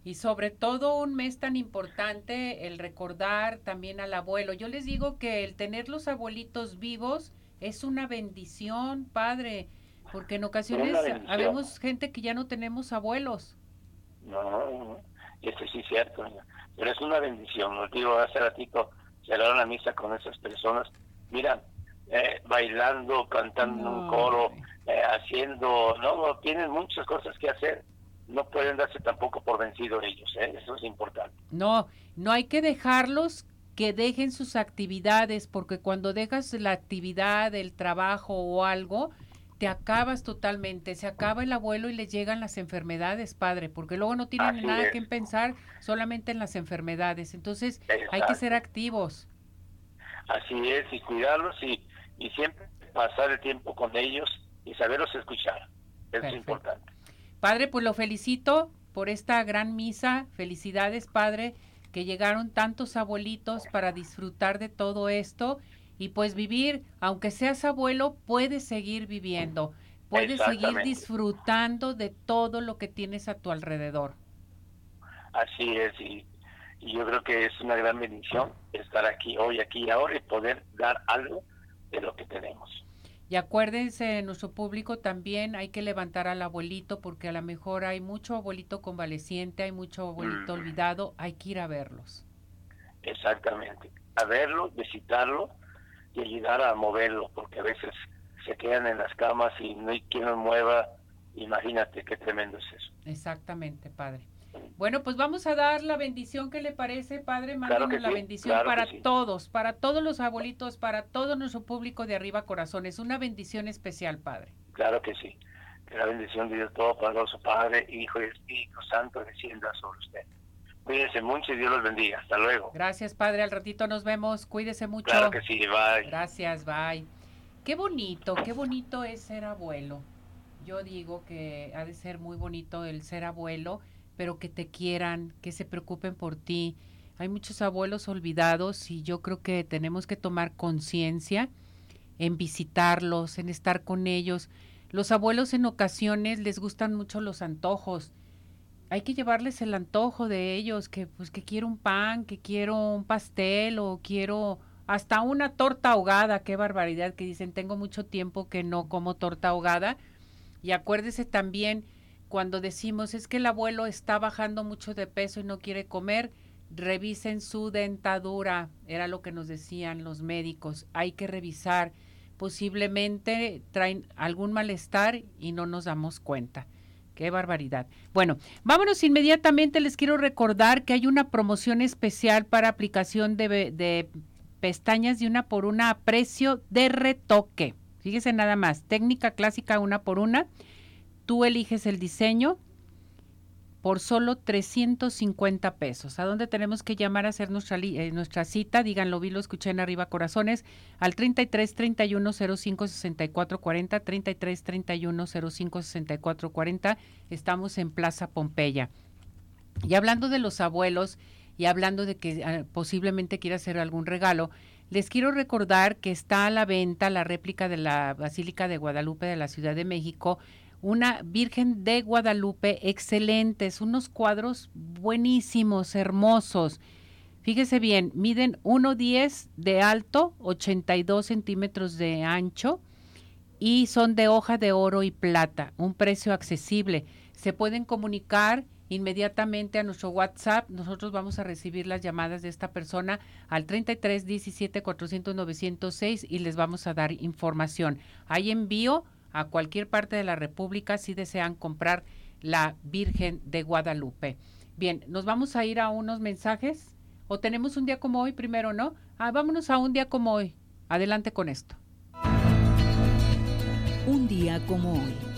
Y sobre todo un mes tan importante, el recordar también al abuelo. Yo les digo que el tener los abuelitos vivos es una bendición, padre, porque en ocasiones habemos gente que ya no tenemos abuelos. No, eso sí es cierto, pero es una bendición. Lo digo hace ratito, celebrar la misa con esas personas. Mira, eh, bailando, cantando un coro, eh, haciendo, no, tienen muchas cosas que hacer. No pueden darse tampoco por vencidos ellos, ¿eh? eso es importante. No, no hay que dejarlos que dejen sus actividades, porque cuando dejas la actividad, el trabajo o algo, te acabas totalmente, se acaba el abuelo y le llegan las enfermedades, padre, porque luego no tienen nada que pensar solamente en las enfermedades. Entonces hay que ser activos. Así es, y cuidarlos y, y siempre pasar el tiempo con ellos y saberlos escuchar. Eso es importante. Padre, pues lo felicito por esta gran misa. Felicidades, Padre, que llegaron tantos abuelitos para disfrutar de todo esto y pues vivir, aunque seas abuelo, puedes seguir viviendo, puedes seguir disfrutando de todo lo que tienes a tu alrededor. Así es, y, yo creo que es una gran bendición estar aquí hoy, aquí y ahora y poder dar algo de lo que tenemos. Y acuérdense, nuestro público también hay que levantar al abuelito porque a lo mejor hay mucho abuelito convaleciente, hay mucho abuelito olvidado, hay que ir a verlos. Exactamente, a verlo, visitarlo y ayudar a moverlo, porque a veces se quedan en las camas y no hay quien los mueva. Imagínate qué tremendo es eso. Exactamente, padre. Bueno, pues vamos a dar la bendición que le parece, padre. Mándenos la bendición para todos, para todos los abuelitos, para todo nuestro público de arriba corazones. Una bendición especial, padre. Claro que sí. Que la bendición de Dios Todopoderoso, Padre, Hijo y Espíritu Santo descienda sobre usted. Cuídense mucho y Dios los bendiga. Hasta luego. Gracias, Padre. Al ratito nos vemos. Cuídese mucho. Claro que sí. Bye. Gracias. Bye. Qué bonito, qué bonito es ser abuelo. Yo digo que ha de ser muy bonito el ser abuelo, pero que te quieran, que se preocupen por ti. Hay muchos abuelos olvidados y yo creo que tenemos que tomar conciencia en visitarlos, en estar con ellos. Los abuelos en ocasiones les gustan mucho los antojos hay que llevarles el antojo de ellos, que pues que quiero un pan, que quiero un pastel o quiero hasta una torta ahogada, qué barbaridad que dicen, tengo mucho tiempo que no como torta ahogada. Y acuérdese también cuando decimos es que el abuelo está bajando mucho de peso y no quiere comer, revisen su dentadura, era lo que nos decían los médicos, hay que revisar, posiblemente traen algún malestar y no nos damos cuenta. Qué barbaridad. Bueno, vámonos inmediatamente. Les quiero recordar que hay una promoción especial para aplicación de, pestañas de una por una a precio de retoque. Fíjese nada más, técnica clásica una por una. Tú eliges el diseño, por solo 350 pesos. ¿A dónde tenemos que llamar a hacer nuestra, eh, nuestra cita? Díganlo, vi, lo escuché en arriba, corazones, al 33 31 05 64 40, 33 31 05 64 40. Estamos en Plaza Pompeya. Y hablando de los abuelos y hablando de que ah, posiblemente quiera hacer algún regalo, les quiero recordar que está a la venta la réplica de la Basílica de Guadalupe de la Ciudad de México una Virgen de Guadalupe excelentes, unos cuadros buenísimos, hermosos. Fíjese bien, miden 1,10 de alto, 82 centímetros de ancho y son de hoja de oro y plata, un precio accesible. Se pueden comunicar inmediatamente a nuestro WhatsApp. Nosotros vamos a recibir las llamadas de esta persona al 33 17 400 906 y les vamos a dar información. Hay envío a cualquier parte de la República si desean comprar la Virgen de Guadalupe. Bien, nos vamos a ir a unos mensajes o tenemos un día como hoy primero, ¿no? Ah, vámonos a un día como hoy. Adelante con esto. Un día como hoy.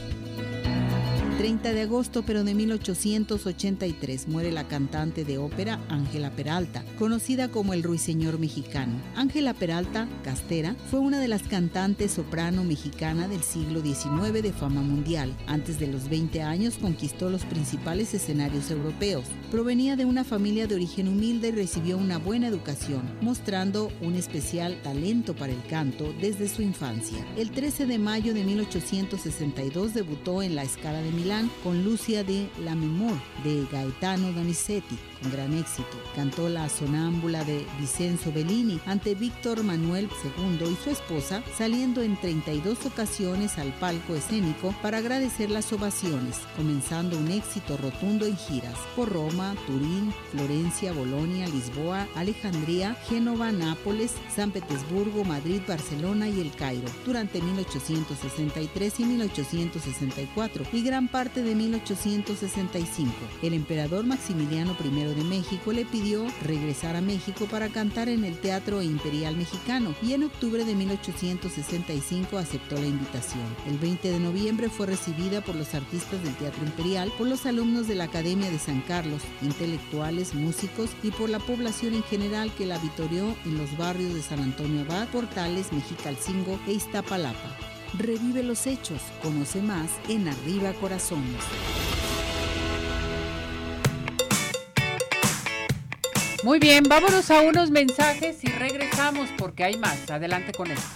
30 de agosto, pero de 1883, muere la cantante de ópera Ángela Peralta, conocida como el ruiseñor mexicano. Ángela Peralta, castera, fue una de las cantantes soprano mexicana del siglo XIX de fama mundial. Antes de los 20 años conquistó los principales escenarios europeos. Provenía de una familia de origen humilde y recibió una buena educación, mostrando un especial talento para el canto desde su infancia. El 13 de mayo de 1862 debutó en la Escala de Con Lucia de la Memor de Gaetano Donizetti con gran éxito. Cantó la sonámbula de Vicenzo Bellini ante Víctor Manuel II y su esposa, saliendo en 32 ocasiones al palco escénico para agradecer las ovaciones, comenzando un éxito rotundo en giras por Roma, Turín, Florencia, Bolonia, Lisboa, Alejandría, Génova, Nápoles, San Petersburgo, Madrid, Barcelona y El Cairo durante 1863 y 1864 y gran parte de 1865. El emperador Maximiliano I de México le pidió regresar a México para cantar en el Teatro Imperial Mexicano y en octubre de 1865 aceptó la invitación. El 20 de noviembre fue recibida por los artistas del Teatro Imperial, por los alumnos de la Academia de San Carlos, intelectuales, músicos y por la población en general que la vitorió en los barrios de San Antonio Abad, Portales, Mexicalcingo e Iztapalapa. Revive los hechos, conoce más en Arriba Corazones. Muy bien, vámonos a unos mensajes y regresamos porque hay más. Adelante con esto.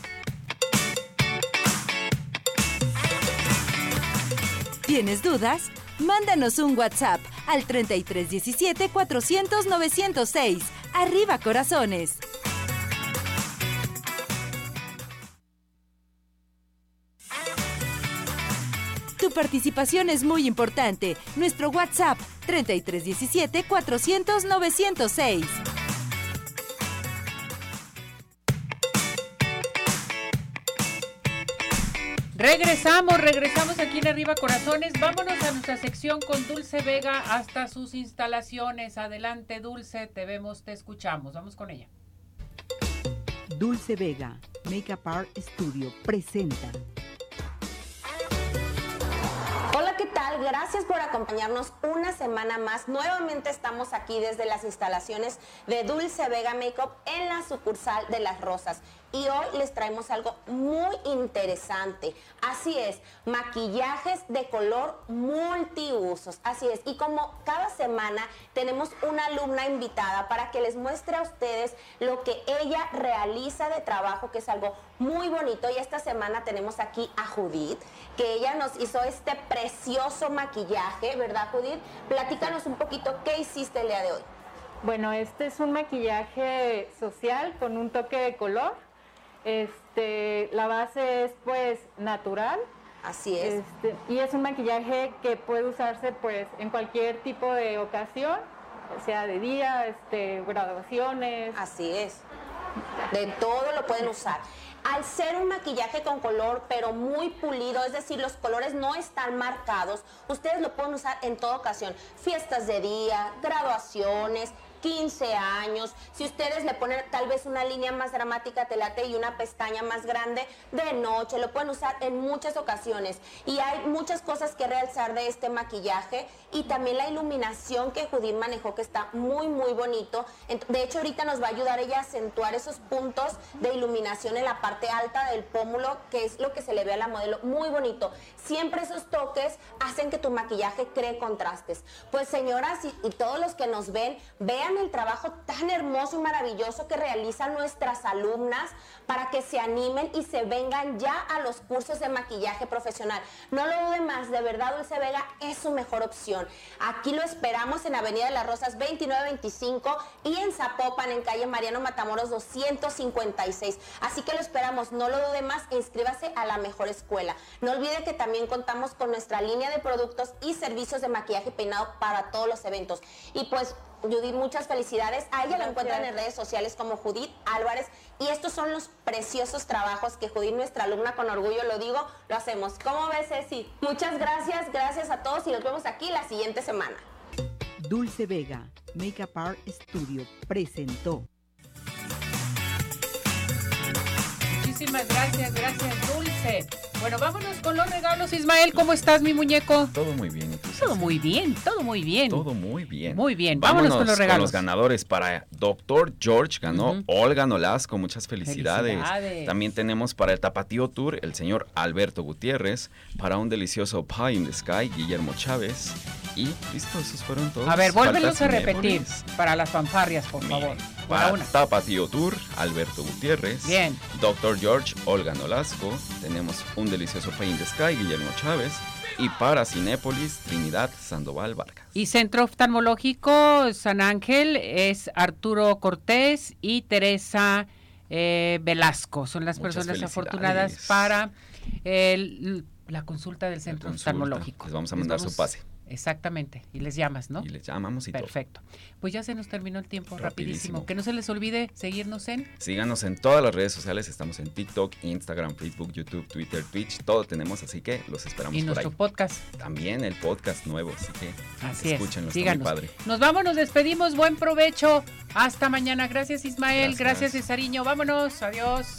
¿Tienes dudas? Mándanos un WhatsApp al 3317 400 906. Arriba corazones. Participación es muy importante. Nuestro WhatsApp 3317 400 906. Regresamos, regresamos aquí en Arriba Corazones. Vámonos a nuestra sección con Dulce Vega hasta sus instalaciones. Adelante, Dulce, te vemos, te escuchamos. Vamos con ella. Dulce Vega, Makeup Art Studio, presenta Gracias por acompañarnos una semana más. Nuevamente estamos aquí desde las instalaciones de Dulce Vega Makeup en la sucursal de Las Rosas y hoy les traemos algo muy interesante. Así es, maquillajes de color multiusos. Así es, y como cada semana tenemos una alumna invitada para que les muestre a ustedes lo que ella realiza de trabajo, que es algo muy bonito. Y esta semana tenemos aquí a Judith, que ella nos hizo este precioso maquillaje, ¿verdad Judith? Platícanos un poquito qué hiciste el día de hoy. Bueno, este es un maquillaje social con un toque de color este, la base es pues natural. Así es. Este, y es un maquillaje que puede usarse pues en cualquier tipo de ocasión, sea de día, este, graduaciones. Así es. De todo lo pueden usar. Al ser un maquillaje con color, pero muy pulido, es decir, los colores no están marcados, ustedes lo pueden usar en toda ocasión. Fiestas de día, graduaciones, 15 años, si ustedes le ponen tal vez una línea más dramática telate y una pestaña más grande de noche, lo pueden usar en muchas ocasiones. Y hay muchas cosas que realzar de este maquillaje y también la iluminación que Judith manejó que está muy muy bonito. De hecho ahorita nos va a ayudar ella a acentuar esos puntos de iluminación en la parte alta del pómulo, que es lo que se le ve a la modelo, muy bonito. Siempre esos toques hacen que tu maquillaje cree contrastes. Pues señoras y todos los que nos ven, vean el trabajo tan hermoso y maravilloso que realizan nuestras alumnas para que se animen y se vengan ya a los cursos de maquillaje profesional. No lo dude más, de verdad Dulce Vega es su mejor opción. Aquí lo esperamos en Avenida de las Rosas 2925 y en Zapopan, en calle Mariano Matamoros 256. Así que lo esperamos, no lo dude más, inscríbase a la mejor escuela. No olvide que también contamos con nuestra línea de productos y servicios de maquillaje peinado para todos los eventos. Y pues Judith, muchas felicidades. A ella la encuentran en redes sociales como Judith Álvarez y estos son los preciosos trabajos que Judith, nuestra alumna, con orgullo lo digo, lo hacemos. ¿Cómo ves, Ceci? Muchas gracias, gracias a todos y nos vemos aquí la siguiente semana. Dulce Vega, Makeup Art Studio, presentó. Muchísimas gracias, gracias Dulce. Bueno, vámonos con los regalos. Ismael, ¿cómo estás, mi muñeco? Todo muy bien. Todo muy bien, todo muy bien. Todo muy bien. Muy bien, vámonos, con los regalos. Con los ganadores para Doctor George, ganó Olga Nolasco, muchas felicidades. También tenemos para el Tapatío Tour el señor Alberto Gutiérrez, para un delicioso Pie in the Sky, Guillermo Chávez. Y listo, esos fueron todos. A ver, vuélvelos a repetir para las fanfarrias, por favor. Para Tapatío Tour, Alberto Gutiérrez. Bien. Doctor George, Olga Nolasco. Tenemos un delicioso Pie in the Sky, Guillermo Chávez y para Cinépolis, Trinidad Sandoval Vargas. Y Centro Oftalmológico San Ángel es Arturo Cortés y Teresa eh, Velasco. Son las personas afortunadas para la consulta del Centro Oftalmológico. Les vamos a mandar su pase. Exactamente. Y les llamas, ¿no? Y les llamamos y Perfecto. Pues ya se nos terminó el tiempo rapidísimo. Que no se les olvide seguirnos en... Síganos en todas las redes sociales. Estamos en TikTok, Instagram, Facebook, YouTube, Twitter, Twitch. Todo tenemos, así que los esperamos y nuestro podcast. También el podcast nuevo, así que así escúchenlo. Está muy padre. Nos vamos, nos despedimos. Buen provecho. Hasta mañana. Gracias Ismael. Gracias, Gracias Cesariño. Vámonos. Adiós.